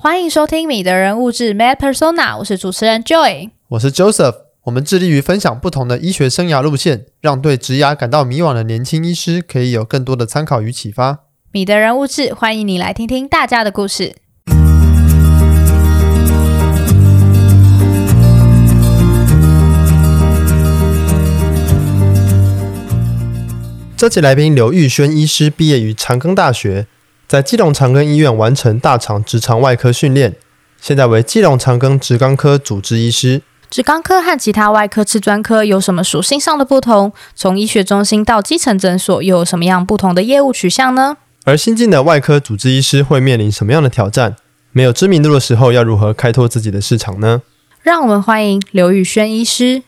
欢迎收听《米的人物志 Med Persona》，我是主持人 Joy，我是 Joseph。我们致力于分享不同的医学生涯路线，让对职涯感到迷惘的年轻医师可以有更多的参考与启发。米的人物志，欢迎你来听听大家的故事。这期来宾刘玉轩医师毕业于长庚大学。在基隆长庚医院完成大肠直肠外科训练，现在为基隆长庚直肛科主治医师。直肛科和其他外科次专科有什么属性上的不同？从医学中心到基层诊所又有什么样不同的业务取向呢？而新进的外科主治医师会面临什么样的挑战？没有知名度的时候，要如何开拓自己的市场呢？让我们欢迎刘宇轩医师。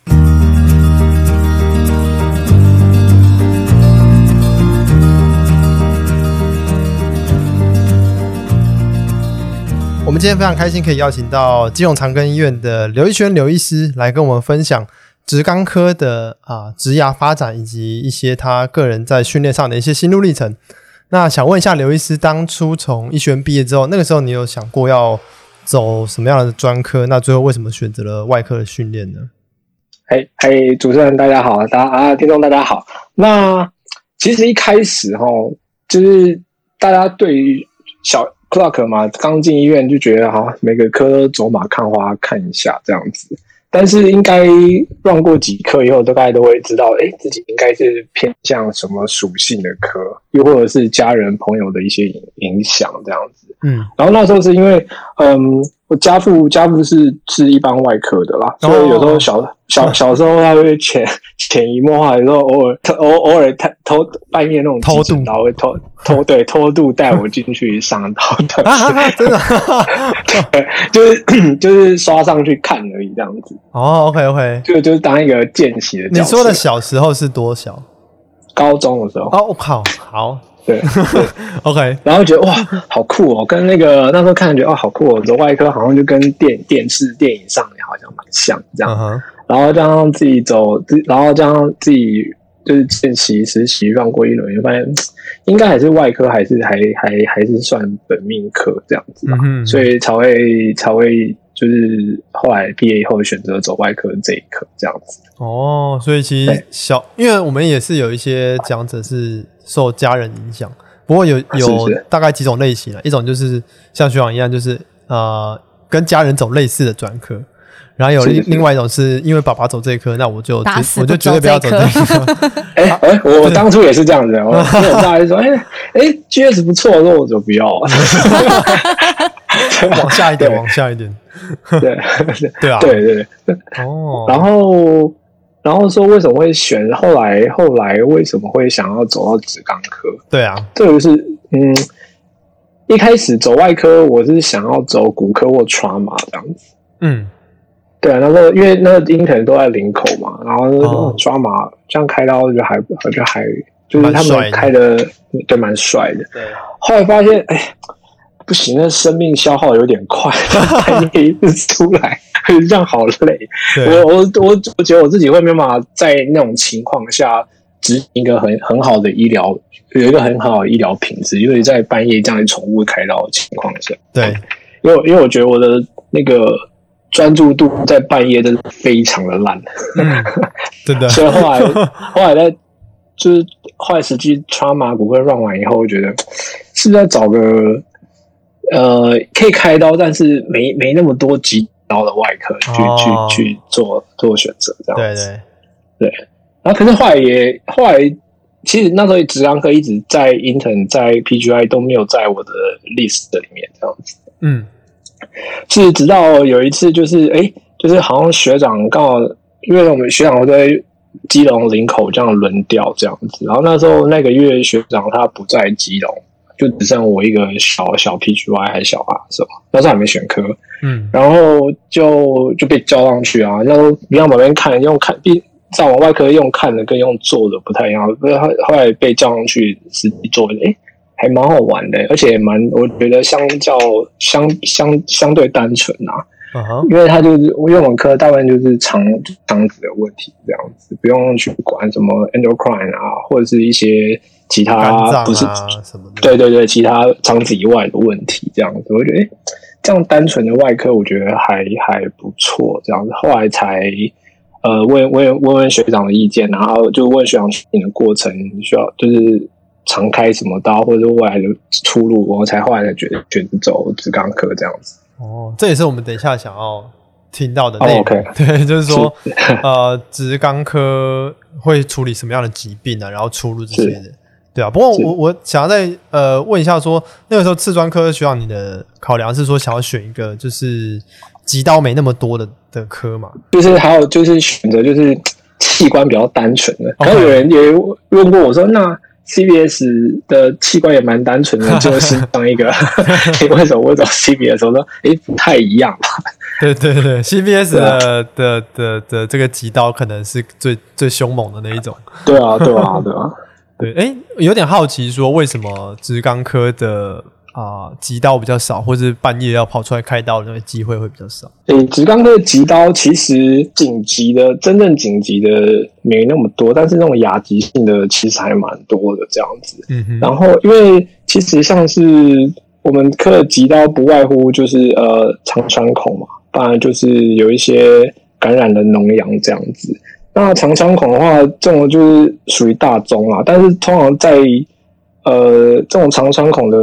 我们今天非常开心，可以邀请到基隆长庚医院的刘一轩刘医师来跟我们分享直肛科的啊职涯发展，以及一些他个人在训练上的一些心路历程。那想问一下刘医师，当初从医学院毕业之后，那个时候你有想过要走什么样的专科？那最后为什么选择了外科的训练呢？嘿，嘿，主持人大家好，大家啊，听众大家好。那其实一开始哈，就是大家对于小 clock 嘛，刚进医院就觉得哈，每个科走马看花看一下这样子。但是应该 run 过几科以后，大概都会知道，哎、欸，自己应该是偏向什么属性的科，又或者是家人朋友的一些影影响这样子。嗯，然后那时候是因为，嗯。我家父家父是是一般外科的啦，所以有时候小、oh. 小小时候他会潜潜移默化，有时候偶尔偶偶尔他偷半夜那种偷渡，然后会偷偷对偷渡带我进去上刀的，真的，对，就是就是刷上去看而已这样子。哦、oh,，OK OK，就就是当一个见习的。你说的小时候是多小？高中的时候。哦，我靠，好。对，对，OK，然后觉得哇，好酷哦，跟那个那时候看觉得哦，好酷哦，走外科好像就跟电电视、电影上也好像蛮像这样。Uh -huh. 然后这样自己走，然后这样自己就是见习实习绕过一轮，就发现应该还是外科，还是还还还是算本命科这样子吧。Uh -huh. 所以才会才会就是后来毕业以后选择走外科这一科这样子。哦，所以其实小，因为我们也是有一些讲者是。受家人影响，不过有有大概几种类型啊，一种就是像学长一样，就是呃跟家人走类似的专科，然后有另另外一种是因为爸爸走这一科，那我就我就绝对不要走这一科。哎 哎、欸欸，我当初也是这样子，我 我大概说，哎哎，GS 不错，那我就不要了。往下一点，往下一点。对对啊，对对对。哦，然后。然后说为什么会选？后来后来为什么会想要走到直肛科？对啊，这个是嗯，一开始走外科，我是想要走骨科或 trauma 这样子。嗯，对啊，那个因为那个 intern 都在林口嘛，然后 trauma 这样开刀就还就还就是他们开的对蛮帅的。对，后来发现哎。不行，那生命消耗有点快，半夜 一直出来，这样好累。我我我我觉得我自己会没办法在那种情况下执行一个很很好的医疗，有一个很好的医疗品质，因为在半夜这样宠物开刀的情况下，对，因为因为我觉得我的那个专注度在半夜真的非常的烂，真的。所以后来后来在就是后来实际 trauma 骨科 run 完以后，我觉得是不是要找个。呃，可以开刀，但是没没那么多急刀的外科去、哦、去去做做选择，这样子。对对对。然后，可是后来也后来，其实那时候直肛科一直在 intern 在 PGI 都没有在我的 list 里面，这样子。嗯。是直到有一次，就是哎，就是好像学长刚好，因为我们学长我在基隆林口这样轮调这样子，然后那时候那个月学长他不在基隆。就只剩我一个小小 PGY 还是小 R 是吧？那时候还没选科，嗯，然后就就被叫上去啊。那时候你要旁边看，用看，比在往外科用看的跟用做的不太一样。后后来被叫上去实际做的，诶、欸、还蛮好玩的，而且蛮我觉得相较相相相对单纯啊。Uh -huh. 因为他就是因为我们科大部分就是肠肠子的问题这样子，不用去管什么 endocrine 啊，或者是一些。其他不是、啊、什么，对对对，其他肠子以外的问题这样子，我觉得诶这样单纯的外科，我觉得还还不错。这样子，后来才呃问问问问学长的意见，然后就问学长你的过程需要就是常开什么刀，或者是未来的出路，我才后来才决决定走直肛科这样子。哦，这也是我们等一下想要听到的内容。Oh, OK，对，就是说是呃，直肛科会处理什么样的疾病啊，然后出路这些的。对啊，不过我我想要再呃问一下说，说那个时候次专科需要你的考量是说想要选一个就是急刀没那么多的的科嘛？就是还有就是选择就是器官比较单纯的。然后有人也问过我说，那 CBS 的器官也蛮单纯的，就是当一个 为什么我找 CBS？我说哎不太一样吧？对对对，CBS 的、啊、的的的，的这个急刀可能是最最凶猛的那一种。对啊对啊对啊。对，哎，有点好奇，说为什么直肛科的啊、呃、急刀比较少，或是半夜要跑出来开刀的那个机会会比较少？诶，直肛科的急刀其实紧急的、真正紧急的没那么多，但是那种亚急性的其实还蛮多的这样子。嗯哼。然后，因为其实像是我们科的急刀，不外乎就是呃肠穿孔嘛，当然就是有一些感染的脓疡这样子。那长枪孔的话，这种就是属于大宗啦。但是通常在呃这种长枪孔的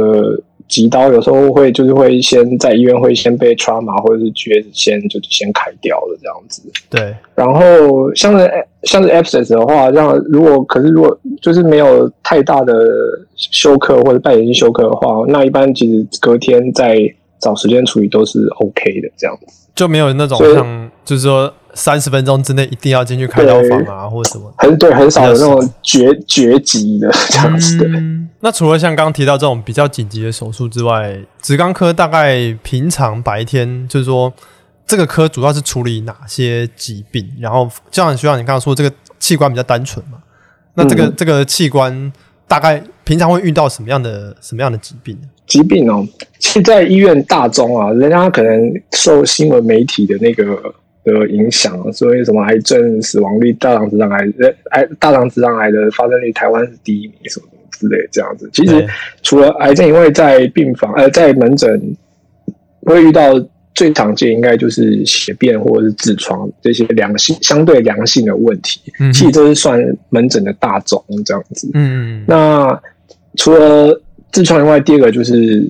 急刀，有时候会就是会先在医院会先被 trauma 或者是绝先就先开掉了这样子。对。然后像是像是 abscess 的话，这样如果可是如果就是没有太大的休克或者半年性休克的话，那一般其实隔天再找时间处理都是 OK 的这样子。就没有那种像就是说。三十分钟之内一定要进去开刀房啊，或者什么？很对，很少有那种绝绝急的这样子的。嗯，那除了像刚刚提到这种比较紧急的手术之外，直肛科大概平常白天就是说，这个科主要是处理哪些疾病？然后就像学长你刚刚说这个器官比较单纯嘛，那这个、嗯、这个器官大概平常会遇到什么样的什么样的疾病？疾病哦，其实在医院大中啊，人家可能受新闻媒体的那个。的影响，所以什么癌症死亡率、大肠直肠癌、癌大肠直肠癌的发生率，台湾是第一名，什么什么之类这样子。其实除了癌症以外，在病房呃，在门诊会遇到最常见，应该就是血便或者是痔疮这些良性相对良性的问题。嗯，其实这是算门诊的大宗这样子。嗯，那除了痔疮以外，第二个就是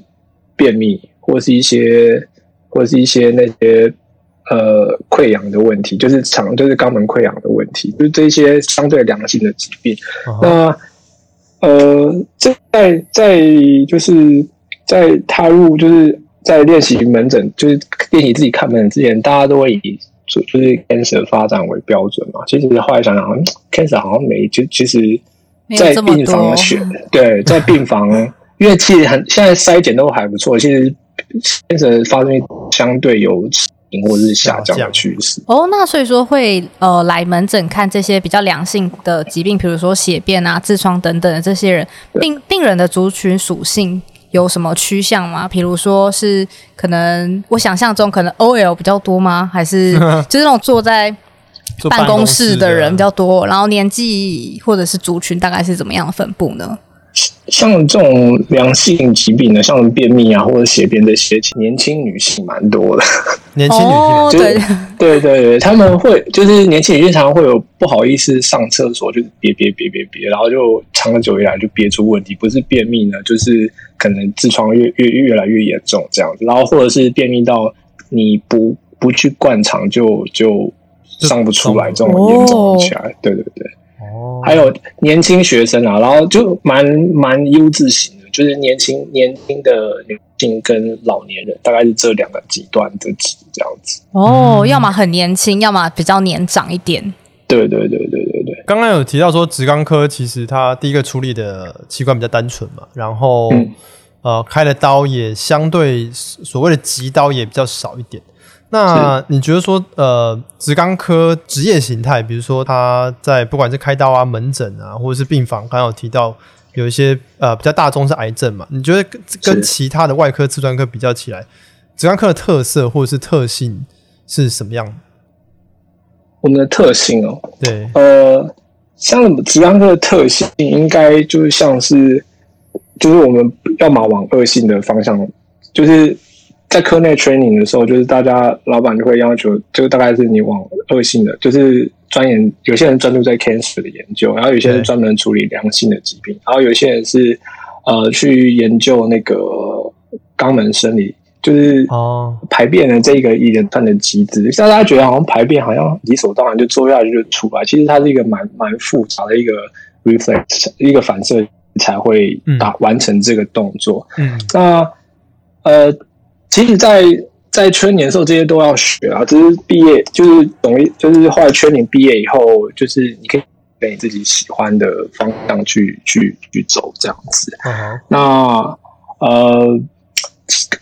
便秘，或是一些或是一些那些。呃，溃疡的问题就是肠，就是肛门溃疡的问题，就是这些相对良性的疾病。Uh-huh. 那呃，在在就是在踏入就是在练习门诊，就是练习自己看门诊之前，大家都会以就就是 cancer 发展为标准嘛。其实后来想想，cancer 好像没就其实，在病房选对，在病房，因为其实很现在筛检都还不错，其实 cancer 发生率相对有。或者是下降的趋势哦，那所以说会呃来门诊看这些比较良性的疾病，比如说血便啊、痔疮等等的这些人，病病人的族群属性有什么趋向吗？比如说是可能我想象中可能 OL 比较多吗？还是 就是那种坐在办公室的人比较多？然后年纪或者是族群大概是怎么样的分布呢？像这种良性疾病的，像便秘啊或者血便这些，年轻女性蛮多的。年轻女性、哦 就是，对。对对，他们会就是年轻女性常常会有不好意思上厕所，就是憋憋憋憋憋，然后就长久以来就憋出问题，不是便秘呢，就是可能痔疮越越越来越严重这样子，然后或者是便秘到你不不去灌肠就就上不出来，这种严重起来，哦、对对对。哦，还有年轻学生啊，然后就蛮蛮优质型的，就是年轻年轻的女性跟老年人，大概是这两个极端的极这样子。哦，要么很年轻，要么比较年长一点。对对对对对对。刚刚有提到说，直肛科其实它第一个处理的器官比较单纯嘛，然后、嗯、呃开的刀也相对所谓的急刀也比较少一点。那你觉得说，呃，直肛科职业形态，比如说他在不管是开刀啊、门诊啊，或者是病房，刚刚有提到有一些呃比较大宗是癌症嘛？你觉得跟跟其他的外科、次专科比较起来，直肛科的特色或者是特性是什么样？我们的特性哦，对，呃，像直肛科的特性，应该就是像是，就是我们要么往恶性的方向，就是。在科内 training 的时候，就是大家老板就会要求，就大概是你往恶性的，就是钻研，有些人专注在 cancer 的研究，然后有些人专门处理良性的疾病，然后有些人是呃去研究那个肛门生理，就是哦排便的这个一连串的机制。像大家觉得好像排便好像理所当然就做下去就出来，其实它是一个蛮蛮复杂的一个 reflex 一个反射才会达完成这个动作。嗯，那呃。其实在，在在圈年的时候，这些都要学啊。只是毕业，就是等于就是后来春年毕业以后，就是你可以跟你自己喜欢的方向去去去走这样子。Uh. 那呃，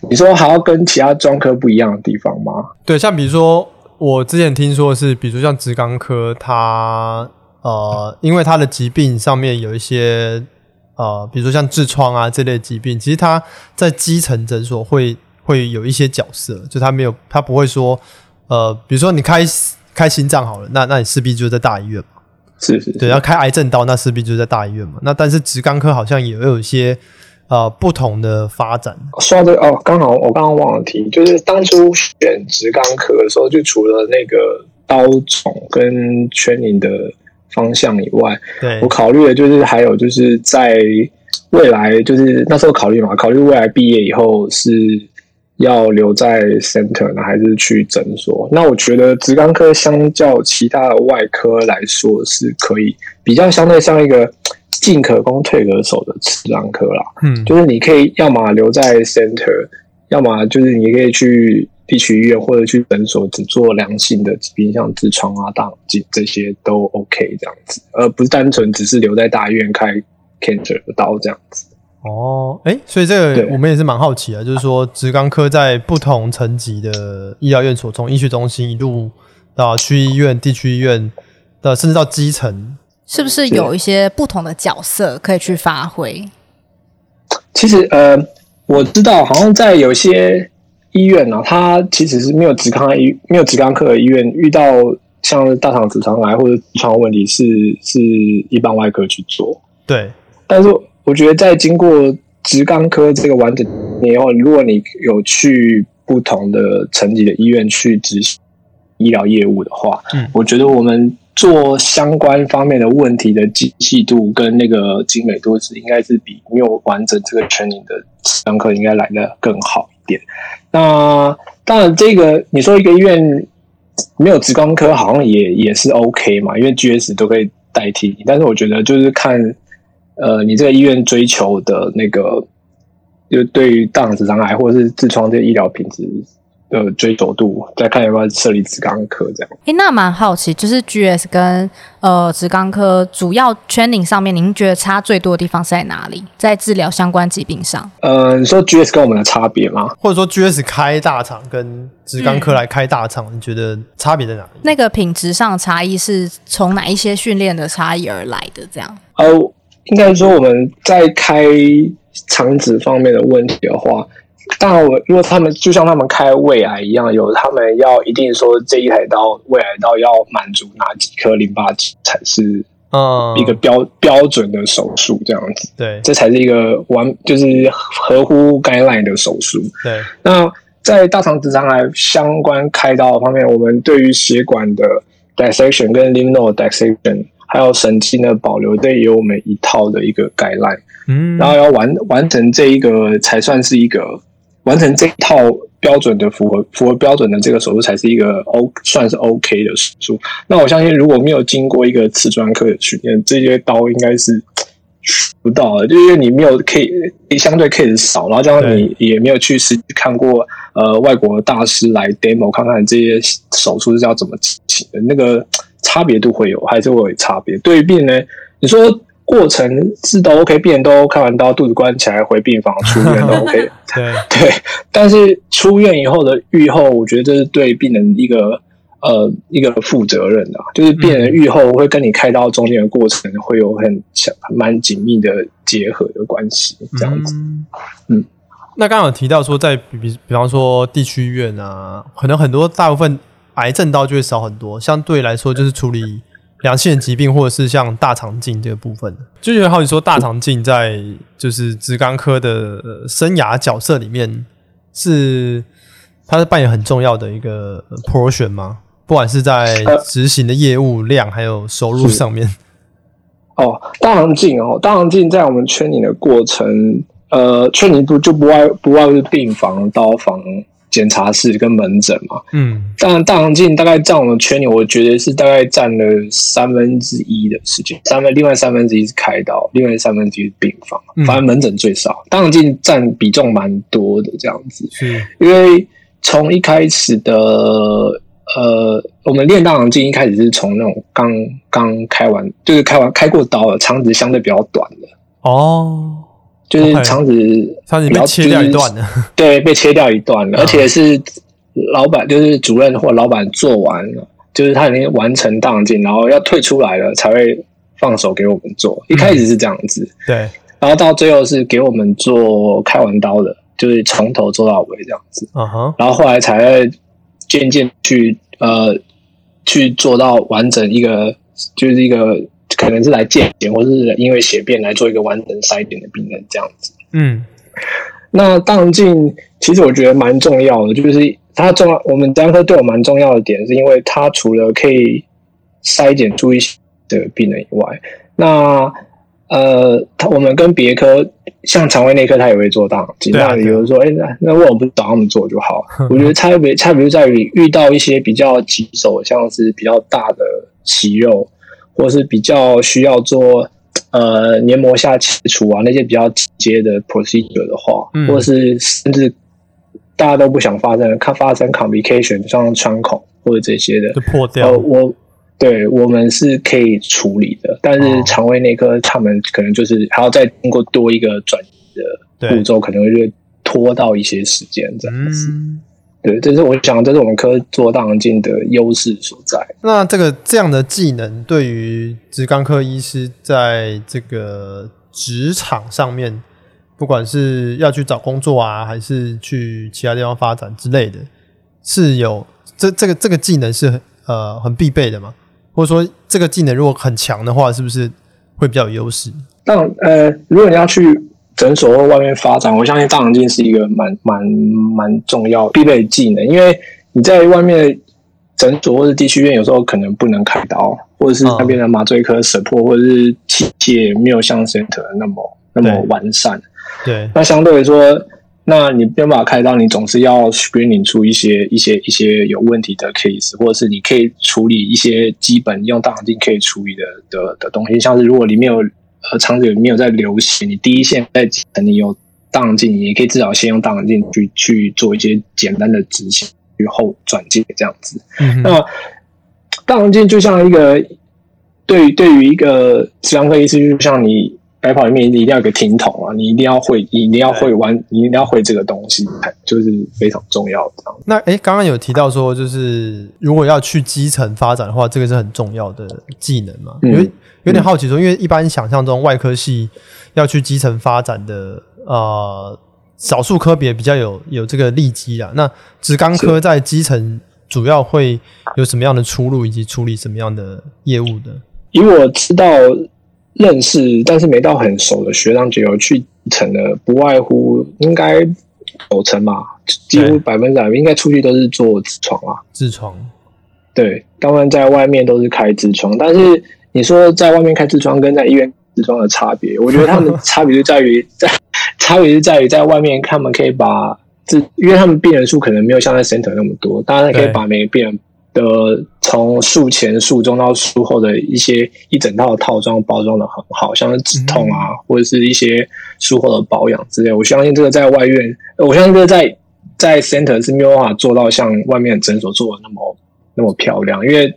你说还要跟其他专科不一样的地方吗？对，像比如说我之前听说的是，比如说像直肛科，它呃，因为它的疾病上面有一些呃，比如说像痔疮啊这类疾病，其实它在基层诊所会。会有一些角色，就他没有，他不会说，呃，比如说你开开心脏好了，那那你势必就在大医院嘛，是是，是，对，要开癌症刀，那势必就在大医院嘛。那但是直肛科好像也有一些呃不同的发展。说到这个哦，刚好我刚刚忘了提，就是当初选直肛科的时候，就除了那个刀种跟 training 的方向以外，对我考虑的就是还有就是在未来，就是那时候考虑嘛，考虑未来毕业以后是。要留在 center 呢，还是去诊所？那我觉得直肛科相较其他的外科来说，是可以比较相对像一个进可攻退可守的直肛科啦。嗯，就是你可以要么留在 center，要么就是你可以去地区医院或者去诊所，只做良性的疾病，像痔疮啊、大肠镜这些都 OK 这样子，而不是单纯只是留在大医院开 cancer 的刀这样子。哦，哎，所以这个我们也是蛮好奇的，就是说，直肛科在不同层级的医疗院所，从医学中心一路到区医院、地区医院的，甚至到基层，是不是有一些不同的角色可以去发挥？其实，呃，我知道，好像在有些医院呢、啊，它其实是没有直肛医、没有直肛科的医院，遇到像大肠直肠癌或者痔疮问题是，是是一般外科去做。对，但是。我觉得在经过职肛科这个完整以后，如果你有去不同的层级的医院去执行医疗业务的话，嗯，我觉得我们做相关方面的问题的精细度跟那个精美度是应该是比没有完整这个 training 的职肛科应该来的更好一点。那当然，这个你说一个医院没有职肛科，好像也也是 OK 嘛，因为 GS 都可以代替你。但是我觉得就是看。呃，你这个医院追求的那个，就对于大肠直肠癌或者是痔疮这些医疗品质的追求度，再看有没有设立直肛科这样。诶，那蛮好奇，就是 GS 跟呃直肛科主要 training 上面，您觉得差最多的地方是在哪里？在治疗相关疾病上？呃，你说 GS 跟我们的差别吗？或者说 GS 开大肠跟直肛科来开大肠，嗯、你觉得差别在哪里？那个品质上的差异是从哪一些训练的差异而来的？这样？哦。应该说我们在开肠子方面的问题的话，当然我如果他们就像他们开胃癌一样，有他们要一定说这一台刀胃癌刀要满足哪几颗淋巴结才是一个标、嗯、标准的手术这样子，对，这才是一个完就是合乎 guideline 的手术。对，那在大肠直肠癌相关开刀的方面，我们对于血管的 dissection 跟 lymph node dissection 还有神经的保留，这也有我们一套的一个 guideline，嗯，然后要完完成这一个才算是一个完成这一套标准的符合符合标准的这个手术才是一个 O 算是 OK 的手术。那我相信如果没有经过一个瓷砖科的训练，这些刀应该是不到的，就因为你没有 case 相对 case 少，然后加上你也没有去实际看过呃外国的大师来 demo 看看这些手术是要怎么进行的那个。差别度会有，还是会有差别。对于病人，你说过程是都 OK，病人都开完刀，肚子关起来回病房出院都 OK 对。对对，但是出院以后的愈后，我觉得这是对病人一个呃一个负责任的，就是病人愈后会跟你开刀中间的过程会有很强蛮紧密的结合的关系，这样子。嗯，嗯那刚刚有提到说，在比比比方说地区医院啊，可能很多大部分。癌症刀就会少很多，相对来说就是处理良性的疾病，或者是像大肠镜这个部分，就觉得好比说大肠镜在就是直肛科的生涯角色里面是它是扮演很重要的一个 portion 吗？不管是在执行的业务量，还有收入上面。哦，大肠镜哦，大肠镜在我们圈领的过程，呃，圈领部就不外不外是病房、刀房。检查室跟门诊嘛，嗯，当然大肠镜大概占我们圈里，我觉得是大概占了三分之一的时间，三分另外三分之一是开刀，另外三分之一是病房，嗯、反正门诊最少，大肠镜占比重蛮多的这样子，是，因为从一开始的呃，我们练大肠镜一开始是从那种刚刚开完，就是开完开过刀的肠子相对比较短的。哦。就是肠子，肠子被切掉一段了，对，被切掉一段了，而且是老板，就是主任或老板做完了，就是他已经完成大肠镜，然后要退出来了，才会放手给我们做。一开始是这样子，对，然后到最后是给我们做开完刀的，就是从头做到尾这样子，嗯哼，然后后来才会渐渐去呃去做到完整一个，就是一个。可能是来健检，或是因为血便来做一个完整筛检的病人这样子。嗯，那大肠镜其实我觉得蛮重要的，就是它重要。我们专科对我蛮重要的点，是因为它除了可以筛检出一些的病人以外，那呃，他我们跟别科像肠胃内科，他也会做大肠镜。那比如说，哎、欸，那那为什么不找他们做就好？我觉得差别差别就在于遇到一些比较棘手，像是比较大的息肉。或是比较需要做呃黏膜下切除啊，那些比较直接的 procedure 的话，嗯、或是甚至大家都不想发生，看发生 complication，像穿孔或者这些的，就破掉。呃、我对我们是可以处理的，但是肠胃内科他们可能就是还要再经过多一个转移的步骤，可能会拖到一些时间这样子。嗯对，这是我想，这是我们科做大肠镜的优势所在。那这个这样的技能，对于直肛科医师在这个职场上面，不管是要去找工作啊，还是去其他地方发展之类的，是有这这个这个技能是呃很必备的嘛？或者说，这个技能如果很强的话，是不是会比较有优势？但呃，如果你要去。诊所或外面发展，我相信大肠镜是一个蛮蛮蛮重要必备的技能，因为你在外面诊所或者地区医院，有时候可能不能开刀，或者是那边的麻醉科 support 或者是器械没有像 center 那么那么完善。对，那相对来说，那你没有办法开刀，你总是要 screening 出一些一些一些有问题的 case，或者是你可以处理一些基本用大肠镜可以处理的的的东西，像是如果里面有。和肠子有没有在流行？你第一线在你有大肠镜，你也可以至少先用大肠镜去去做一些简单的执行，然后转接这样子。嗯、那大肠镜就像一个对于对于一个直肠科医师，就像你白跑里面你一定要有个听筒啊，你一定要会，你一定要会玩，你一定要会这个东西，就是非常重要的。那哎，刚刚有提到说，就是如果要去基层发展的话，这个是很重要的技能嘛？因为、嗯有点好奇说，因为一般想象中外科系要去基层发展的，呃，少数科别比较有有这个利基啊。那直肛科在基层主要会有什么样的出路，以及处理什么样的业务的？以我知道认识，但是没到很熟的学长姐有去基层的，不外乎应该九成嘛，几乎百分之百应该出去都是做痔疮啊，痔疮。对，当然在外面都是开痔疮，但是。你说在外面开痔疮跟在医院痔疮的差别，我觉得他们 差别就在于在差别就在于在外面，他们可以把这，因为他们病人数可能没有像在 center 那么多，当然可以把每个病人的从术前、术中到术后的一些一整套的套装包装的很好，像是止痛啊，或者是一些术后的保养之类。我相信这个在外院，我相信这个在在 center 是没有办法做到像外面诊所做的那么那么漂亮，因为。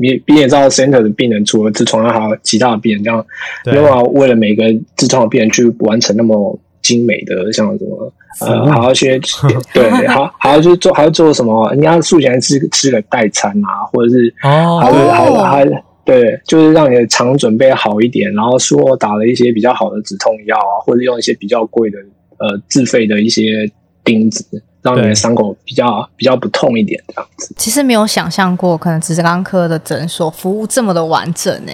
你你也知道，center 的病人除了痔疮，还有其他的病人，这样没有办法为了每个痔疮的病人去完成那么精美的，像什么呃，还要去 对，还还要去做，还要做什么？人家术前吃吃个代餐啊，或者是哦，还还还对，就是让你的肠准备好一点，然后术后打了一些比较好的止痛药啊，或者用一些比较贵的呃自费的一些钉子。让你的伤口比较比较不痛一点，这样子。其实没有想象过，可能直肛科的诊所服务这么的完整呢。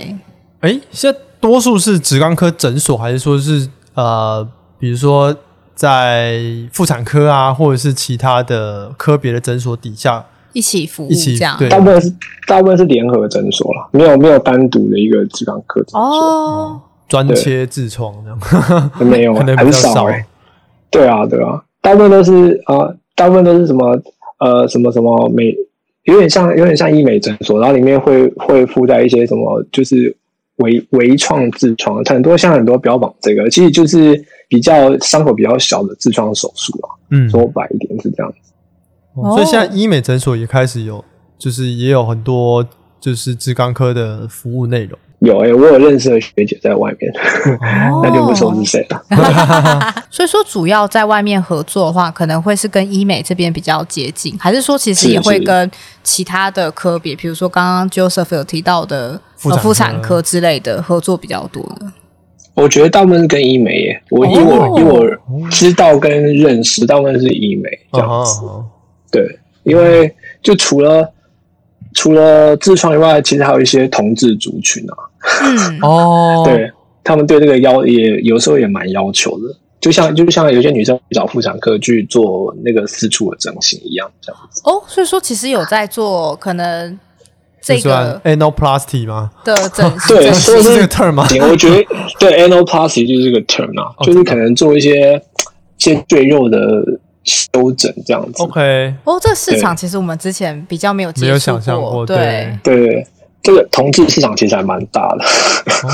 哎，现在多数是直肛科诊所，还是说是呃，比如说在妇产科啊，或者是其他的科别的诊所底下一起服务，这样。大部分是大部分是联合诊所啦，没有没有单独的一个直肛科诊所，哦，专切痔疮这样，没有 可能比少少。哎、对啊对啊，大部分都是啊、呃，大部分都是什么呃什么什么美，有点像有点像医美诊所，然后里面会会附带一些什么就是微微创痔疮，很多像很多标榜这个，其实就是比较伤口比较小的痔疮手术啊，嗯，说白一点是这样子。哦所以现在医美诊所也开始有，就是也有很多就是痔肛科的服务内容。有诶、欸，我有认识的学姐在外面，哦 那就不说是谁了。所以说主要在外面合作的话，可能会是跟医美这边比较接近，还是说其实也会跟其他的科别，比如说刚刚 Joseph 有提到的妇产、妇产科之类的合作比较多呢？我觉得大部分是跟医美耶，我以我、哦、以我知道跟认识，大部分是医美这样子。哦、对，因为就除了除了痔疮以外，其实还有一些同志族群啊。嗯哦，对，他们对这个要也有时候也蛮要求的，就像就像有些女生找妇产科去做那个私处的整形一样，这样子。哦，所以说其实有在做可能这个 anoplasty 吗？的整形 对，是这个 term 吗？我觉得对 anoplasty 就是这个 term 啊，就是可能做一些些赘肉的修整这样子。OK，哦，这个市场其实我们之前比较没有接触过，没有想象过，对对。这个同志市场其实还蛮大的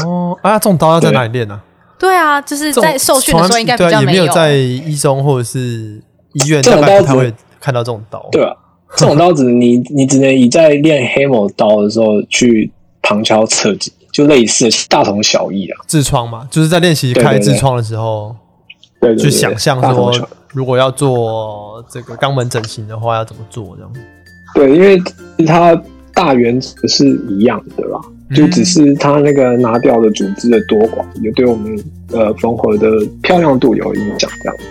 哦。啊，这种刀要在哪里练呢？对啊，就是在受训的时候应该比较没有在一中或者是医院，这种刀才会看到这种刀。对啊，这种刀子你 你只能以在练黑某刀的时候去旁敲侧击，就类似大同小异啊。痔疮嘛，就是在练习开痔疮的时候，对，去想象说，如果要做这个肛门整形的话，要怎么做这样？对，因为它。大原则是一样的啦，就只是它那个拿掉的组织的多寡，也对我们呃缝合的漂亮度有影响，这样子。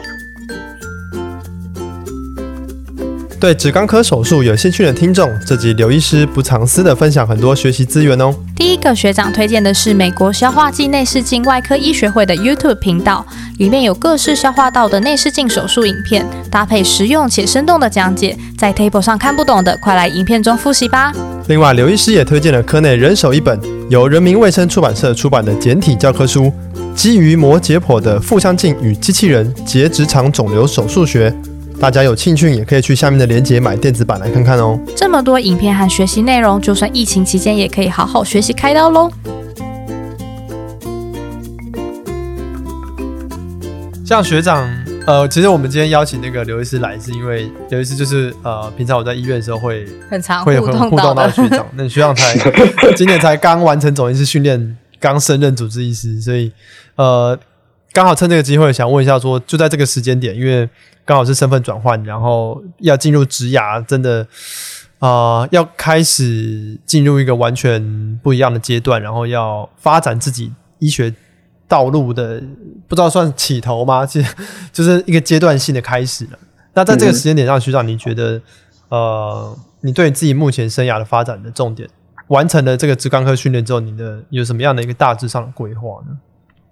对直肛科手术有兴趣的听众，这集刘医师不藏私的分享很多学习资源哦。第一个学长推荐的是美国消化暨内视镜外科医学会的 YouTube 频道，里面有各式消化道的内视镜手术影片，搭配实用且生动的讲解，在 Table 上看不懂的，快来影片中复习吧。另外，刘医师也推荐了科内人手一本由人民卫生出版社出版的简体教科书，基于膜解剖的腹腔镜与机器人结直肠肿瘤手术学。大家有兴趣也可以去下面的链接买电子版来看看哦。这么多影片和学习内容，就算疫情期间也可以好好学习开刀喽。像学长，呃，其实我们今天邀请那个刘医师来，是因为刘医师就是呃，平常我在医院的时候会很常会很互动到学长，那学长才今年才刚完成总医师训练，刚升任主治医师，所以呃，刚好趁这个机会想问一下说，说就在这个时间点，因为。刚好是身份转换，然后要进入职涯，真的啊、呃，要开始进入一个完全不一样的阶段，然后要发展自己医学道路的，不知道算起头吗？其实就是一个阶段性的开始了。那在这个时间点上，学长，你觉得呃，你对自己目前生涯的发展的重点，完成了这个直肛科训练之后，你的有什么样的一个大致上的规划呢？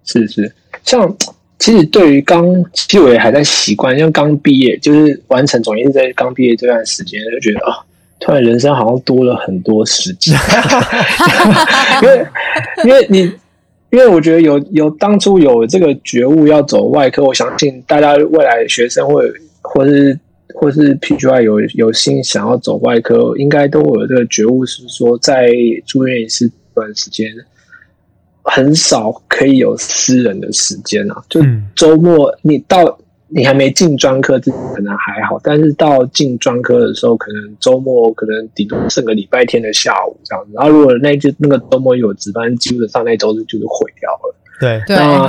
是是，像。其实对于刚，其实我也还在习惯，因为刚毕业，就是完成总医师在刚毕业这段时间，就觉得啊、突然人生好像多了很多时间，因为因为你，因为我觉得有有当初有这个觉悟要走外科，我相信大家未来学生会或是或是 PGY 有有心想要走外科，应该都会有这个觉悟，是说在住院医师这段时间。很少可以有私人的时间啊，就周末你到你还没进专科之前可能还好，但是到进专科的时候，可能周末可能顶多剩个礼拜天的下午这样子。然后如果那就那个周末有值班，基本上那周日就是毁掉了。对，那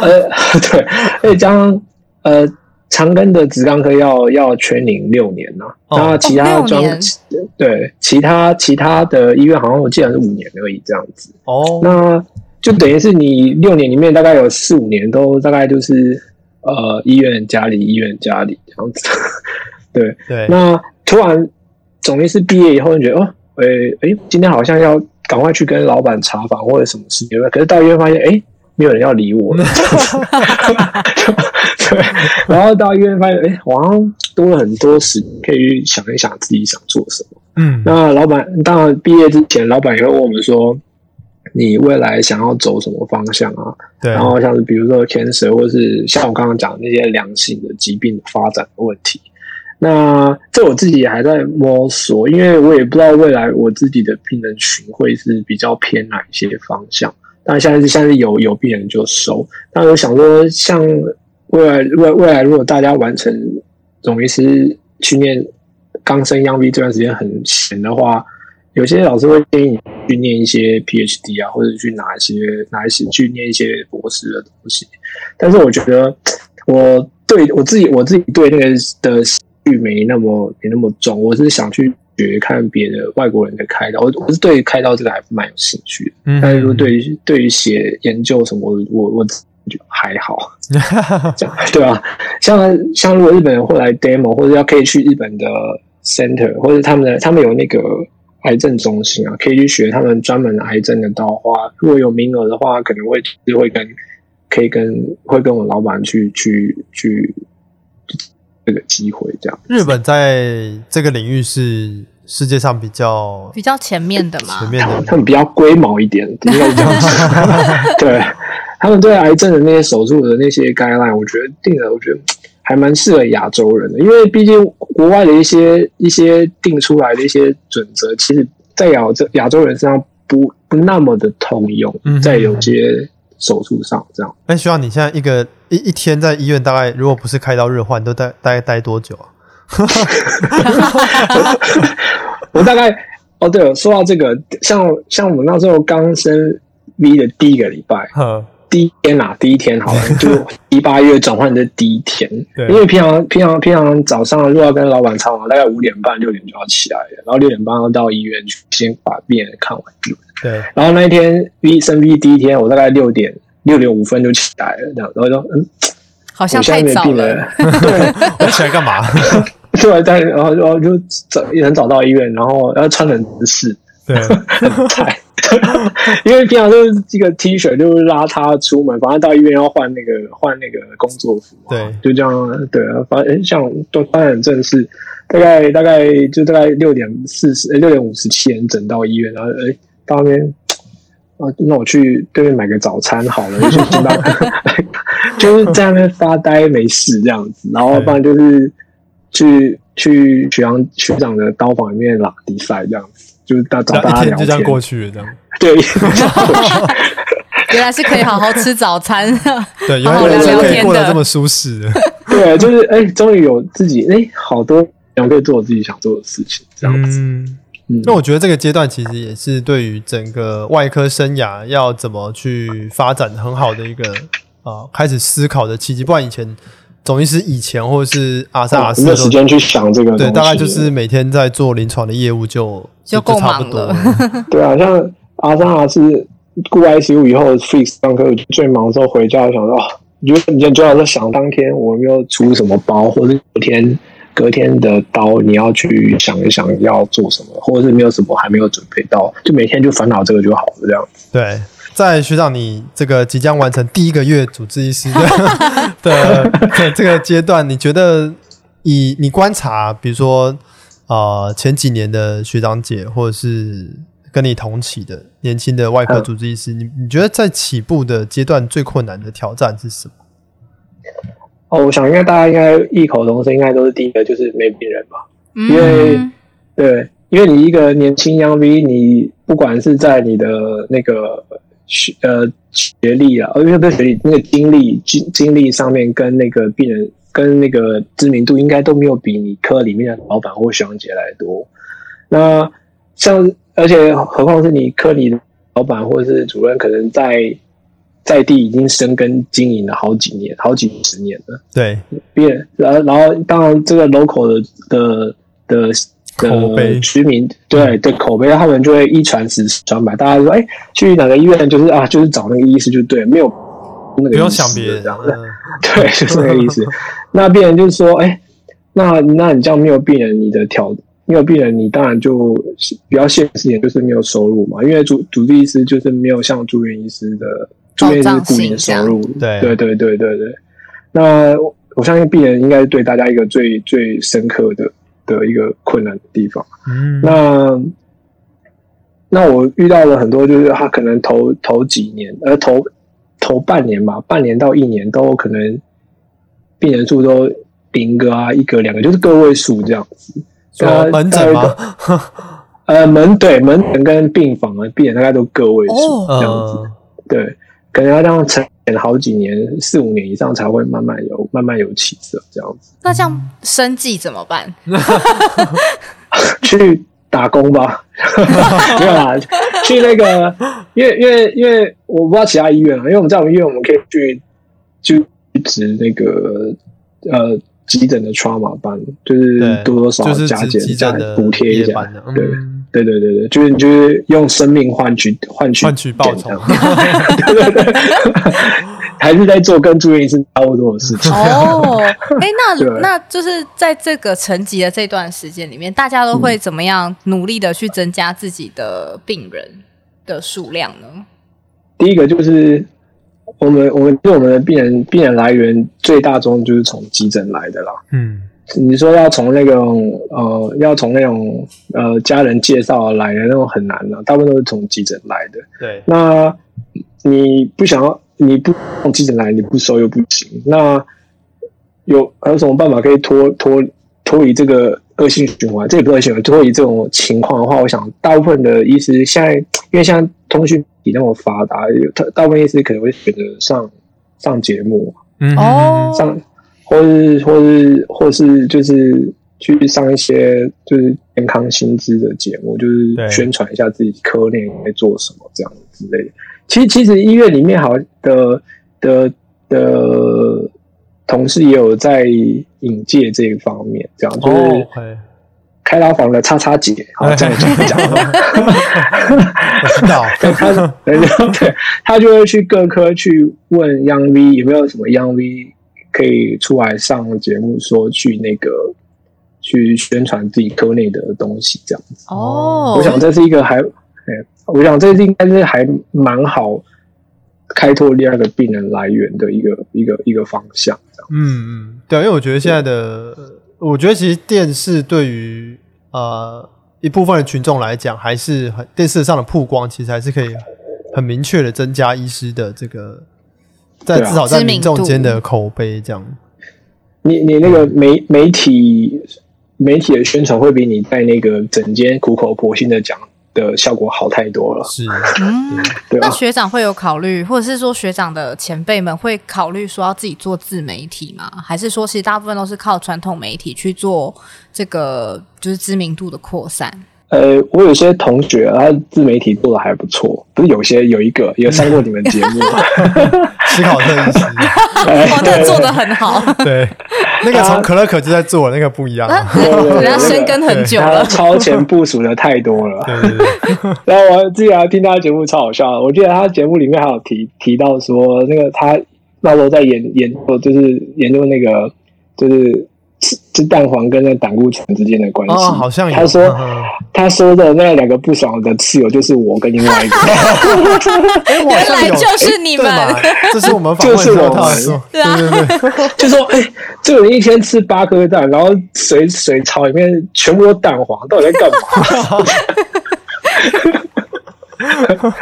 呃对，而且加上呃长庚的直肛科要要 training 六年呐、啊，然后其他专、哦、对其他其他的医院好像我记得是五年而已这样子。哦，那。就等于是你六年里面大概有四五年都大概就是呃医院家里医院家里这样子，对对。那突然总医师毕业以后，你觉得哦，诶、欸、诶，今天好像要赶快去跟老板查房或者什么事情，可是到医院发现诶、欸，没有人要理我了，对，然后到医院发现，哎，好像多了很多时间可以去想一想自己想做什么。嗯，那老板当然毕业之前，老板也会问我们说，你未来想要走什么方向啊？对。然后像是比如说 cancer，或是像我刚刚讲的那些良性的疾病的发展的问题。那这我自己也还在摸索，因为我也不知道未来我自己的病人群会是比较偏哪一些方向。但现在是现在是有有病人就收。但我想说，像未来未未来如果大家完成总医师训练刚升央 V 这段时间很闲的话，有些老师会建议你去念一些 PhD 啊，或者去拿一些拿一些去念一些博士的东西。但是我觉得我对我自己我自己对那个的。没那么没那么重，我是想去学看别的外国人的开刀，我我是对开刀这个还蛮有兴趣的。嗯，但是说对于对于写研究什么，我我我就还好。对啊，像像如果日本人会来 demo，或者要可以去日本的 center，或者他们的他们有那个癌症中心啊，可以去学他们专门的癌症的刀花。如果有名额的话，可能会就会跟可以跟会跟我老板去去去。这个机会，这样。日本在这个领域是世界上比较比较前面的嘛？前面的，他们比较龟毛一点，应该这样讲。对，他们对癌症的那些手术的那些 guideline，我觉得定的，我觉得还蛮适合亚洲人的，因为毕竟国外的一些一些定出来的一些准则，其实在亚洲亚洲人身上不不那么的通用，在有些手术上这样。那希望你现在一个。一一天在医院大概，如果不是开刀日换，都待大概待多久啊？我大概哦，对了，说到这个，像像我们那时候刚升 V 的第一个礼拜，第一天啊，第一天好了，就一八月转换的第一天，因为平常平常平常早上如果要跟老板唱完，大概五点半六点就要起来了，然后六点半要到医院去先把病人看完。对，然后那一天 V 生 V 第一天，我大概六点。六点五分就起来了，这样，然后就，嗯，好像太早了。对，我起来干嘛？对，但然后然后就早也能找到医院，然后然后穿很正式，对，很菜。因为平常都是这个 T 恤，就是邋遢出门，反正到医院要换那个换那个工作服，对，就这样，对啊，反正像都穿很正式，大概大概就大概六点四十，六点五十七点整到医院，然后哎到那边。啊，那我去对面买个早餐好了，就是 就是在那边发呆没事这样子，然后不然就是去去学长学长的刀房里面拉比赛这样子，就是大找大家聊天，就这样过去了这样。对，原来是可以好好吃早餐，对，原来是可以过得这么舒适的。对，就是哎，终于有自己哎，好多想可以做我自己想做的事情这样子。嗯那我觉得这个阶段其实也是对于整个外科生涯要怎么去发展很好的一个啊、呃、开始思考的契机。不然以前总医师以前或者是阿三阿四没有时间去想这个，对，大概就是每天在做临床的业务就就够忙了。对啊，像阿三阿四顾 ICU 以后 fix 上课最忙的时候回家想说，你就你就主要在想当天我们要出什么包，或者隔天。隔天的刀，你要去想一想要做什么，或者是没有什么还没有准备到，就每天就烦恼这个就好了，这样。对，在学长你这个即将完成第一个月主治医师的 的，的这个阶段，你觉得以你观察，比如说呃前几年的学长姐，或者是跟你同期的年轻的外科主治医师，嗯、你你觉得在起步的阶段最困难的挑战是什么？哦，我想应该大家应该异口同声，应该都是第一个就是没病人吧，因为对，因为你一个年轻 Young V，你不管是在你的那个学呃学历啊，呃不是学历，那个经历经经历上面跟那个病人跟那个知名度，应该都没有比你科里面的老板或学长姐来多。那像而且何况是你科里的老板或者是主任，可能在。在地已经生根经营了好几年，好几十年了。对，变然后然后当然这个 local 的的的口碑，居民对的口碑，他们就会一传十，十传百。大家说，哎，去哪个医院就是啊，就是找那个医师就对，没有那个不用想别人这样子。对，就是那个意思。那病人就是说，哎，那那你这样没有病人，你的条没有病人，你当然就比较现实一点，就是没有收入嘛。因为主主治医师就是没有像住院医师的。住院医师固定收入，对对对对对对。那我相信病人应该是对大家一个最最深刻的的一个困难的地方。嗯，那那我遇到了很多，就是他可能头头几年，呃，头头半年吧，半年到一年都可能病人数都零个啊，一个两个，就是个位数这样子。说门诊吗？呃，门对门诊跟病房的病人大概都个位数这样子，对。可能要这样沉淀好几年，四五年以上才会慢慢有慢慢有起色，这样子。那这样生计怎么办？去打工吧，没有啦，去那个，因为因为因为我不知道其他医院啊，因为我们在我们医院，我们可以去就值那个呃急诊的 trauma 班，就是多多少少加减加补贴一下，对。对对对对，就是就是用生命换取换取换取报酬，对对对，还是在做跟住院医生差不多的事情。哦，哎，那那就是在这个层级的这段时间里面，大家都会怎么样努力的去增加自己的病人的数量呢？第一个就是我们我们对我们的病人病人来源最大宗就是从急诊来的啦。嗯。你说要从那种呃，要从那种呃家人介绍来的那种很难的，啊，大部分都是从急诊来的。对，那你不想要，你不从急诊来，你不收又不行。那有还有什么办法可以脱脱脱离这个恶性循环？这也不恶性循环，脱离这种情况的话，我想大部分的医师现在，因为现在通讯比那么发达，大大部分医师可能会选择上上节目。嗯，上。或是，或是，或是，就是去上一些就是健康薪资的节目，就是宣传一下自己科内在做什么这样之类的。其实，其实医院里面好的的的同事也有在引介这一方面，这样就是开刀房的叉叉姐，好这样讲。我知道，他对，他就会去各科去问 Young V 有没有什么 Young V。可以出来上节目，说去那个去宣传自己科内的东西，这样子。哦，我想这是一个还，我想这应该是还蛮好开拓第二个病人来源的一个一个一个方向。这样，嗯嗯，对，因为我觉得现在的，我觉得其实电视对于呃一部分的群众来讲，还是很电视上的曝光，其实还是可以很明确的增加医师的这个。在至少在民众间的口碑这样，你你那个媒媒体媒体的宣传会比你在那个整间苦口婆心的讲的效果好太多了。是，嗯，对。那学长会有考虑，或者是说学长的前辈们会考虑说要自己做自媒体吗？还是说其实大部分都是靠传统媒体去做这个就是知名度的扩散？呃，我有些同学，他自媒体做的还不错，不是有些有一个也上过你们节目，思考特医师，哦，那做的很好，对，那个从可乐可就在做，那个不一样，人家深耕很久了，超前部署的太多了。对对对，然后我之前还听他节目超好笑的，我记得他节目里面还有提提到说，那个他那时候在研研究，就是研究那个就是。是蛋黄跟那胆固醇之间的关系，哦，好像有。他说，他说的那两个不爽的室友就是我跟另外一个，原来就是你们，这是我们，就是我们，对啊，对对对，就说，哎，这个人一天吃八颗蛋，然后水水槽里面全部都蛋黄，到底在干嘛？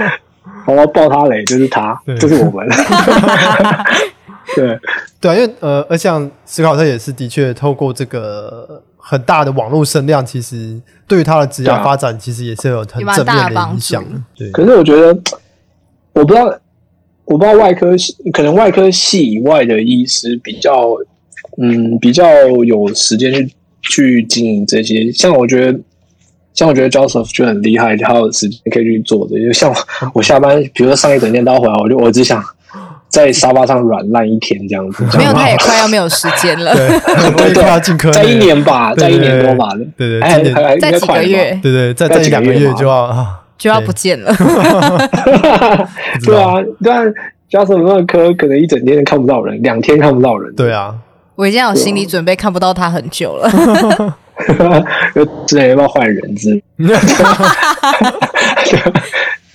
我要爆他雷，就是他，就是我们。对对啊，因为呃，而像史考特也是的确透过这个很大的网络声量，其实对于他的职业发展，其实也是有很正面的影响。对，可是我觉得，我不知道，我不知道外科系，可能外科系以外的医师比较，嗯，比较有时间去去经营这些。像我觉得，像我觉得 Joseph 就很厉害，他有时间可以去做这些。像我下班，比如说上一整天到回来，我就我只想。在沙发上软烂一天这样子，没有，他也快要没有时间了。对对，要进科，在一年吧，在一年多吧，对对，还还在几个月，对对，在在两个月就要就要不见了。对啊，但加什么科可能一整天看不到人，两天看不到人。对啊，我已经有心理准备，看不到他很久了。之前要不要换人质？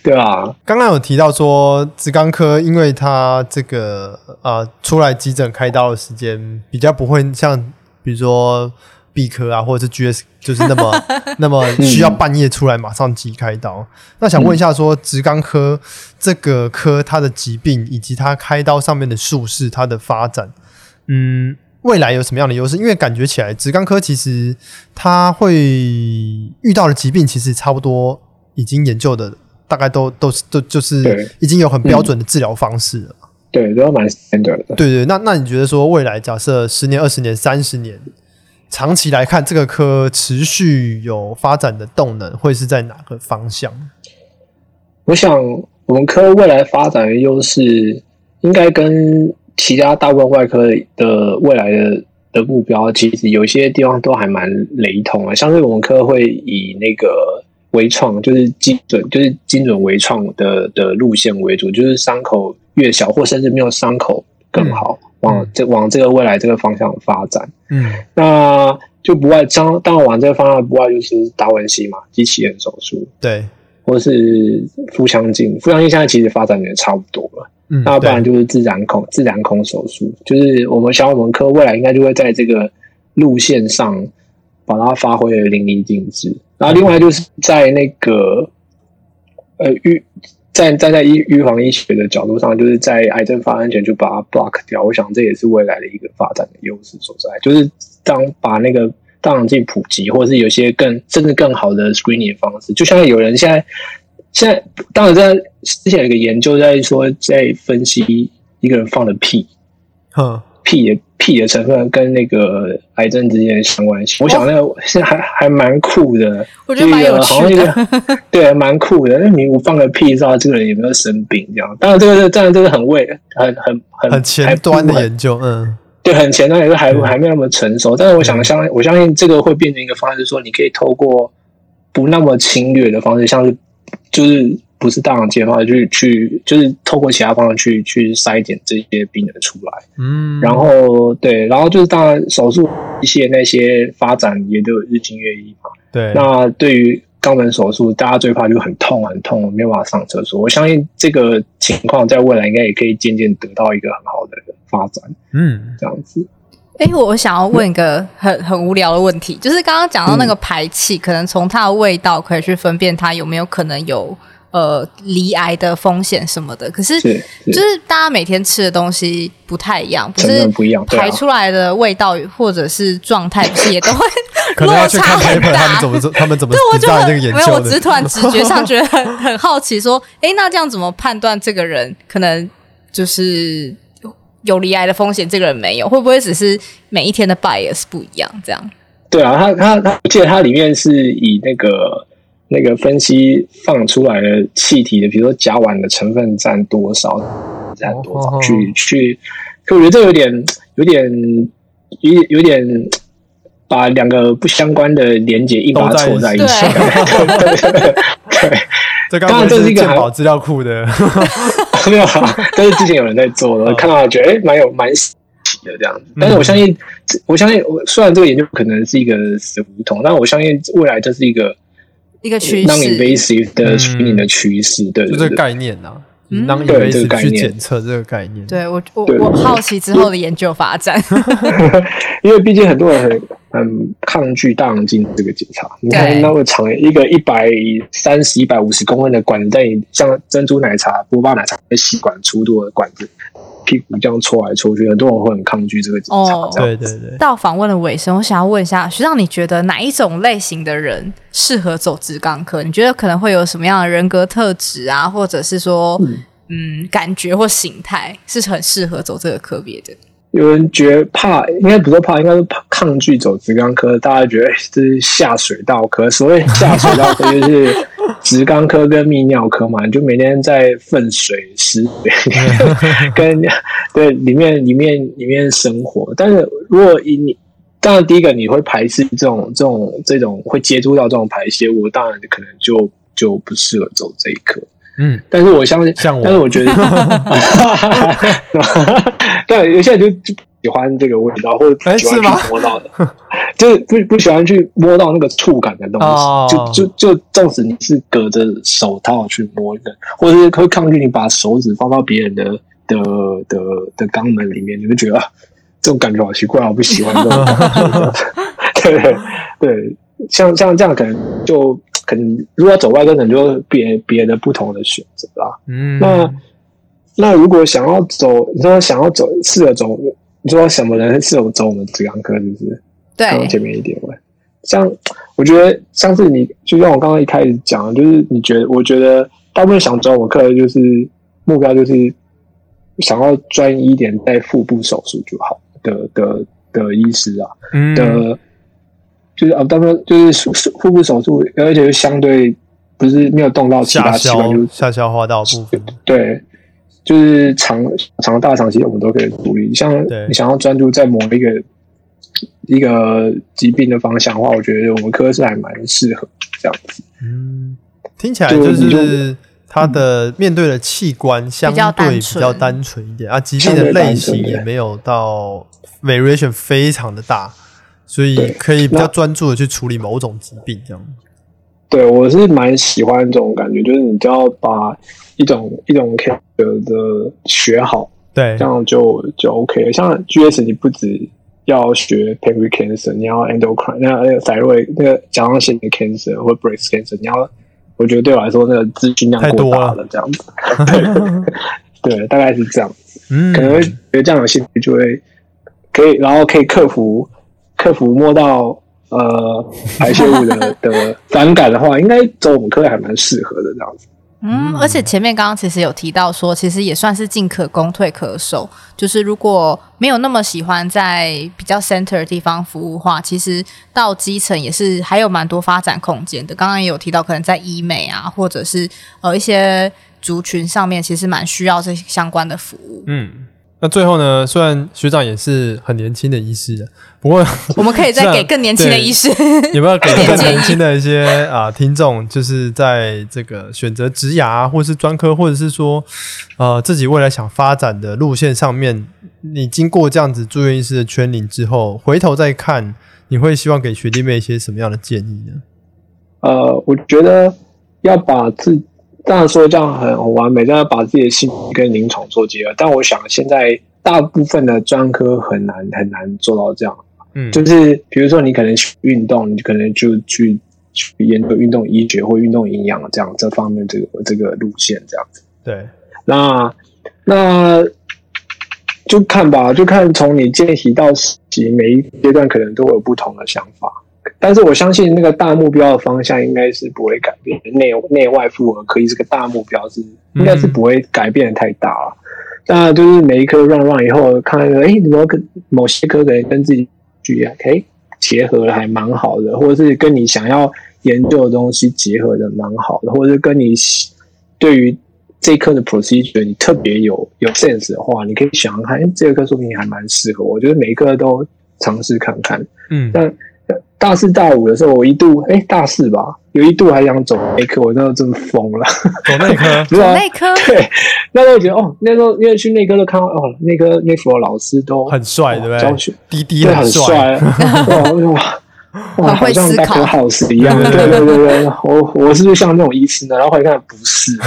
对啊，刚刚有提到说，职钢科因为它这个呃出来急诊开刀的时间比较不会像比如说毕科啊或者是 GS 就是那么 那么需要半夜出来马上急开刀。嗯、那想问一下说，职钢科这个科它的疾病以及它开刀上面的术式它的发展，嗯，未来有什么样的优势？因为感觉起来职钢科其实它会遇到的疾病其实差不多已经研究的。大概都都是都就是已经有很标准的治疗方式了，对，都蛮 standard 的。对对，那那你觉得说未来假设十年、二十年、三十年，长期来看，这个科持续有发展的动能会是在哪个方向？我想，我们科未来发展的优势，应该跟其他大部分外科的未来的的目标，其实有些地方都还蛮雷同的。像是我们科会以那个。微创就是精准，就是精准微创的的路线为主，就是伤口越小，或甚至没有伤口更好，嗯、往这往这个未来这个方向发展。嗯，那就不外当当然往这个方向不外就是达文西嘛，机器人手术，对，或是腹腔镜，腹腔镜现在其实发展的也差不多了。嗯，那不然就是自然孔自然孔手术，就是我们想我们科未来应该就会在这个路线上把它发挥的淋漓尽致。然后另外就是在那个呃预站站在预预防医学的角度上，就是在癌症发生前就把它 block 掉。我想这也是未来的一个发展的优势所在，就是当把那个大肠镜普及，或者是有些更甚至更好的 screening 方式。就像有人现在现在当然在之前有一个研究在说，在分析一个人放的屁，嗯。屁的屁的成分跟那个癌症之间的相关性，我想那个现在还还蛮酷的，我觉得蛮有趣的，对，蛮酷的。那你我放个屁，知道这个人有没有生病？这样，当然这个是当然这个很未很很很很前端的研究，嗯，对，很前端，也是还还没那么成熟。但是我想相我相信这个会变成一个方式，说你可以透过不那么侵略的方式，像是就是。不是大肠切的话，就去就是透过其他方式去去筛检这些病人出来，嗯，然后对，然后就是当然手术一些那些发展也都有日新月异嘛，对。那对于肛门手术，大家最怕就很痛很痛，没有办法上厕所。我相信这个情况在未来应该也可以渐渐得到一个很好的发展，嗯，这样子。哎，我想要问一个很很无聊的问题，就是刚刚讲到那个排气，嗯、可能从它的味道可以去分辨它有没有可能有。呃，离癌的风险什么的，可是就是大家每天吃的东西不太一样，不是不一样，排出来的味道或者是状态，不是也都会 落差很大？他们怎么 他们怎么对我就很没有，我只是突然直觉上觉得很很好奇，说，哎、欸，那这样怎么判断这个人可能就是有离癌的风险？这个人没有，会不会只是每一天的 bias 不一样？这样？对啊，他他他，我记得它里面是以那个。那个分析放出来的气体的，比如说甲烷的成分占多少，占多少，oh, oh, oh. 去去，可我觉得这有点有点有有点把两个不相关的连接硬把它凑在一起。对，这刚刚这是一个健保资料库的，没有啊，都是之前有人在做的，oh. 看到觉得哎蛮有蛮喜的这样子。但是我相信，我相信，我虽然这个研究可能是一个死胡同，但我相信未来这是一个。一个趋势，non-invasive 的 screening 的趋势，嗯、对，就这个概念呐、啊。non-invasive 去检测这个概念。对我，我我好奇之后的研究发展。因为毕竟很多人很很抗拒大肠镜这个检查。你看那么长一个一百三十、一百五十公分的管子，在像珍珠奶茶、波霸奶茶的吸管粗度的管子。屁股这样搓来搓去，很多人会很抗拒这个。哦，对对对。到访问的尾声，我想要问一下学长，你觉得哪一种类型的人适合走职钢科？你觉得可能会有什么样的人格特质啊，或者是说，嗯，嗯，感觉或形态是很适合走这个科别的？有人觉得怕，应该不是怕，应该是怕抗拒走职钢科。大家觉得这是下水道科，所谓下水道科就是职钢科跟泌尿科嘛，你就每天在粪水、屎水跟对里面里面里面生活。但是如果以你，当然第一个你会排斥这种这种这种会接触到这种排泄物，当然可能就就不适合走这一科。嗯，但是我相信，像我但是我觉得，对，有些人就喜欢这个味道，或者喜欢去摸到的，欸、就是不不喜欢去摸到那个触感的东西。哦、就就就，纵使你是隔着手套去摸的，或者是会抗拒你把手指放到别人的的的的肛门里面，你会觉得、啊、这种感觉好奇怪，我不喜欢这种 感觉。对对，像像这样可能就可能如果走外跟，可能就别别的不同的选择啦。嗯，那。那如果想要走，你说想要走，试着走，你说什么人适合走我们直肛科，是不是？对，刚刚前面一点问，像我觉得像是你，就像我刚刚一开始讲，就是你觉得，我觉得大部分想走我课的，就是目标就是想要专一一点，在腹部手术就好的的的医师啊，嗯、的，就是啊，大部分就是腹部手术，而且就相对不是没有动到其他器官，就是下消化道部分，对。就是长长大长期我们都可以独立。像你想要专注在某一个一个疾病的方向的话，我觉得我们科室还蛮适合这样子。嗯，听起来就是它的面对的器官相对比较单纯一点啊，疾病的类型也没有到 variation 非常的大，所以可以比较专注的去处理某种疾病这样。对，我是蛮喜欢这种感觉，就是你就要把一种一种 cancer 的学好，对，这样就就 OK 了。像 GS，你不止要学 pancreatic cancer，你要 endocrine，那那个 thyroid 那个甲状腺的 cancer 或 breast cancer，你要，我觉得对我来说那个资讯量过大了，这样子。对，对，大概是这样子。嗯，可能会觉得这样有兴趣就会可以，然后可以克服克服摸到。呃，排泄物的的反感的话，应该走我们科还蛮适合的这样子。嗯，而且前面刚刚其实有提到说，其实也算是进可攻退可守。就是如果没有那么喜欢在比较 center 的地方服务的话，其实到基层也是还有蛮多发展空间的。刚刚也有提到，可能在医美啊，或者是呃一些族群上面，其实蛮需要这些相关的服务。嗯。那最后呢？虽然学长也是很年轻的医师的，不过 我们可以再给更年轻的医师，有没有给更年轻的一些啊听众，就是在这个选择职涯，或是专科，或者是说呃自己未来想发展的路线上面，你经过这样子住院医师的圈领之后，回头再看，你会希望给学弟妹一些什么样的建议呢？呃，我觉得要把自当然说这样很完美，但要把自己的兴趣跟临床做结合。但我想现在大部分的专科很难很难做到这样。嗯，就是比如说你可能运动，你可能就去去研究运动医学或运动营养这样这方面这个这个路线这样子。对，那那就看吧，就看从你见习到实习，每一阶段可能都会有不同的想法。但是我相信那个大目标的方向应该是不会改变，内内外妇儿科这个大目标是应该是不会改变的太大了。那就是每一科 run run 以后，看看哎，某个某些科可以跟自己去哎结合的还蛮好的，或者是跟你想要研究的东西结合的蛮好的，或者是跟你对于这一科的 procedure 你特别有有 sense 的话，你可以想想看，哎，这个科说不定还蛮适合我。我觉得每一科都尝试看看，嗯，但。大四大五的时候，我一度哎、欸，大四吧，有一度还想走内科，我那时候真疯了。走内科，走内科，对，那时候觉得哦，那时候因为去内科都看到哦，那个内科老师都很帅，对不对？教学滴滴很帅，哇 哇，好像大科好师一样。对对对对，我我是不是像那种医师呢？然后后来看不是。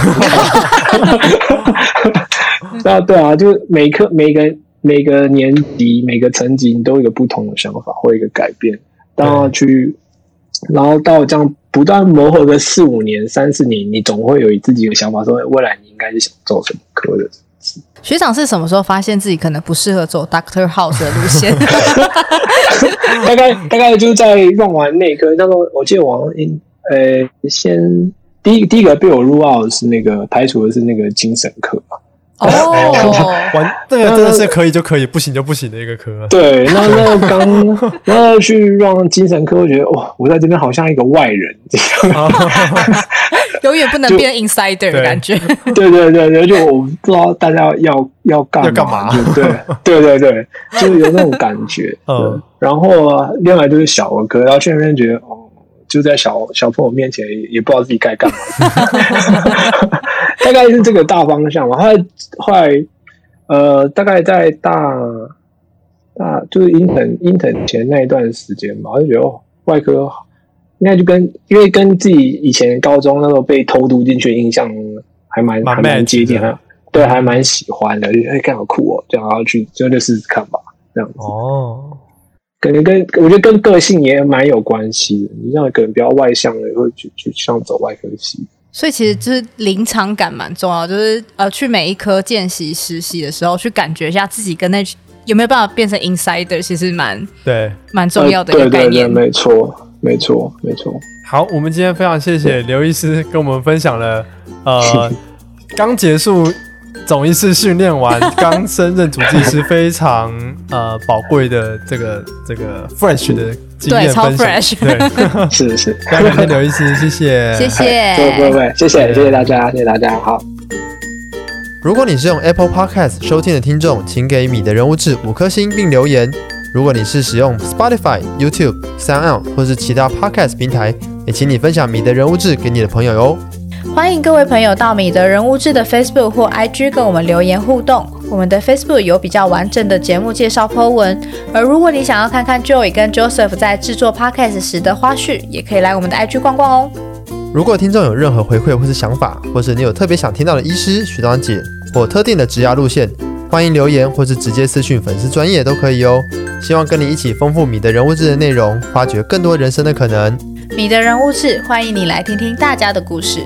啊，对啊，就每科每个每个年级每个层级，你都有一个不同的想法或一个改变。然后去，然后到这样不断磨合个四五年、三四年，你总会有自己的想法，说未来你应该是想做什么科的。学长是什么时候发现自己可能不适合走 Doctor House 的路线？大概大概就是在用完内科，那时候我记得我呃，先第一第一个被我 rule out 是那个排除的是那个精神科。哦，完，这个真的是可以就可以，不行就不行的一个科。对，那那刚那去让精神科，我觉得哇，我在这边好像一个外人，这样，永远不能变 insider 的感觉。对对对对，就我不知道大家要要干干嘛，对对对对，就是有那种感觉。嗯，然后另外就是小儿科，然后去那边觉得哦。就在小小朋友面前也，也不知道自己该干嘛，大概是这个大方向嘛。后来后来，呃，大概在大大就是英腾英腾前那一段时间吧，我就觉得哦，外科应该就跟因为跟自己以前高中那时候被偷读进去的印象还蛮还蛮接近的，对，还蛮喜欢的，就哎，干好酷哦，这样然后去就就试试看吧，这样子哦。可能跟我觉得跟个性也蛮有关系的。你像可能比较外向的，会去去想走外科系。所以其实就是临场感蛮重要，就是呃，去每一科见习实习的时候，去感觉一下自己跟那有没有办法变成 insider，其实蛮对，蛮重要的一个概念。呃、对对对，没错，没错，没错。好，我们今天非常谢谢刘医师跟我们分享了呃 刚结束。总医师训练完，刚升任主治医师，非常呃宝贵的这个这个 fresh 的。对，超 fresh。对，是 是。感谢刘医师，谢谢，谢谢，不不不，谢谢谢谢大家，谢谢大家，好。如果你是用 Apple Podcast 收听的听众，请给米的人物志五颗星并留言。如果你是使用 Spotify、YouTube、SoundOn 或是其他 Podcast 平台，也请你分享米的人物志给你的朋友哟。欢迎各位朋友到米的人物志的 Facebook 或 IG 跟我们留言互动。我们的 Facebook 有比较完整的节目介绍 po 文，而如果你想要看看 Joey 跟 Joseph 在制作 Podcast 时的花絮，也可以来我们的 IG 逛逛哦。如果听众有任何回馈或是想法，或是你有特别想听到的医师、学长姐或特定的职涯路线，欢迎留言或是直接私讯粉丝专页都可以哦。希望跟你一起丰富米的人物志的内容，发掘更多人生的可能。米的人物志，欢迎你来听听大家的故事。